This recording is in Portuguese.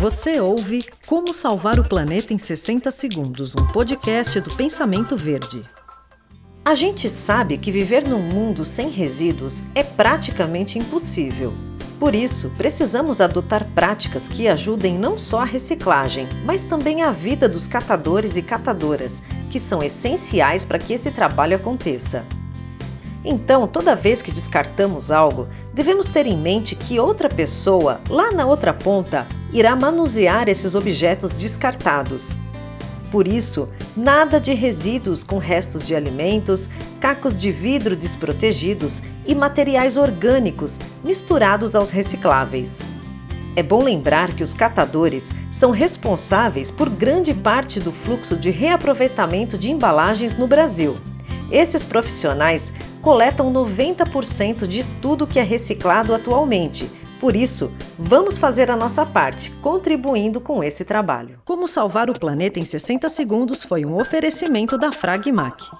Você ouve Como Salvar o Planeta em 60 Segundos, um podcast do Pensamento Verde. A gente sabe que viver num mundo sem resíduos é praticamente impossível. Por isso, precisamos adotar práticas que ajudem não só a reciclagem, mas também a vida dos catadores e catadoras, que são essenciais para que esse trabalho aconteça. Então, toda vez que descartamos algo, devemos ter em mente que outra pessoa, lá na outra ponta, irá manusear esses objetos descartados. Por isso, nada de resíduos com restos de alimentos, cacos de vidro desprotegidos e materiais orgânicos misturados aos recicláveis. É bom lembrar que os catadores são responsáveis por grande parte do fluxo de reaproveitamento de embalagens no Brasil. Esses profissionais coletam 90% de tudo que é reciclado atualmente. Por isso, vamos fazer a nossa parte, contribuindo com esse trabalho. Como salvar o planeta em 60 segundos foi um oferecimento da Fragmac.